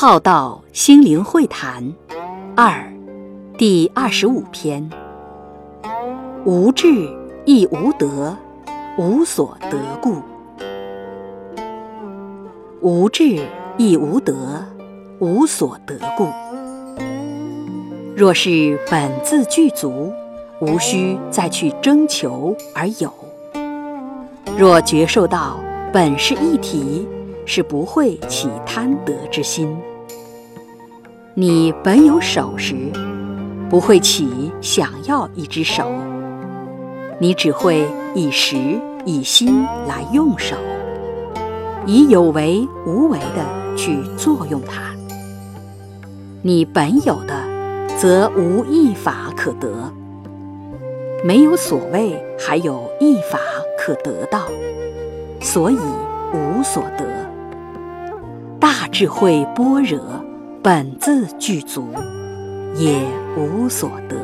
浩道心灵会谈二第二十五篇：无智亦无得，无所得故；无智亦无得，无所得故。若是本自具足，无需再去征求而有；若觉受到本是一体。是不会起贪得之心。你本有手时，不会起想要一只手，你只会以时以心来用手，以有为无为的去作用它。你本有的，则无一法可得；没有所谓，还有一法可得到，所以无所得。大智慧般若，本自具足，也无所得。